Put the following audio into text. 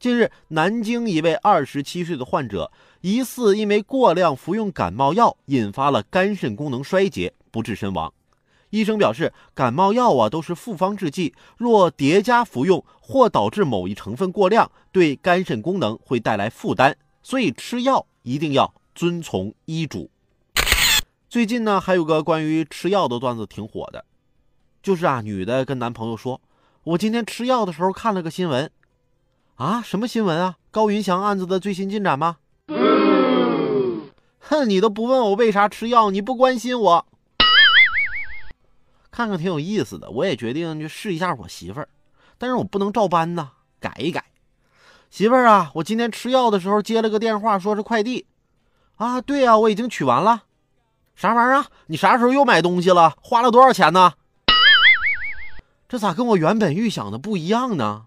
近日，南京一位二十七岁的患者疑似因为过量服用感冒药，引发了肝肾功能衰竭，不治身亡。医生表示，感冒药啊都是复方制剂，若叠加服用或导致某一成分过量，对肝肾功能会带来负担，所以吃药一定要遵从医嘱。最近呢，还有个关于吃药的段子挺火的，就是啊，女的跟男朋友说：“我今天吃药的时候看了个新闻。”啊，什么新闻啊？高云翔案子的最新进展吗？哼，你都不问我为啥吃药，你不关心我。看看挺有意思的，我也决定去试一下我媳妇儿，但是我不能照搬呐，改一改。媳妇儿啊，我今天吃药的时候接了个电话，说是快递。啊，对呀，我已经取完了。啥玩意儿啊？你啥时候又买东西了？花了多少钱呢？这咋跟我原本预想的不一样呢？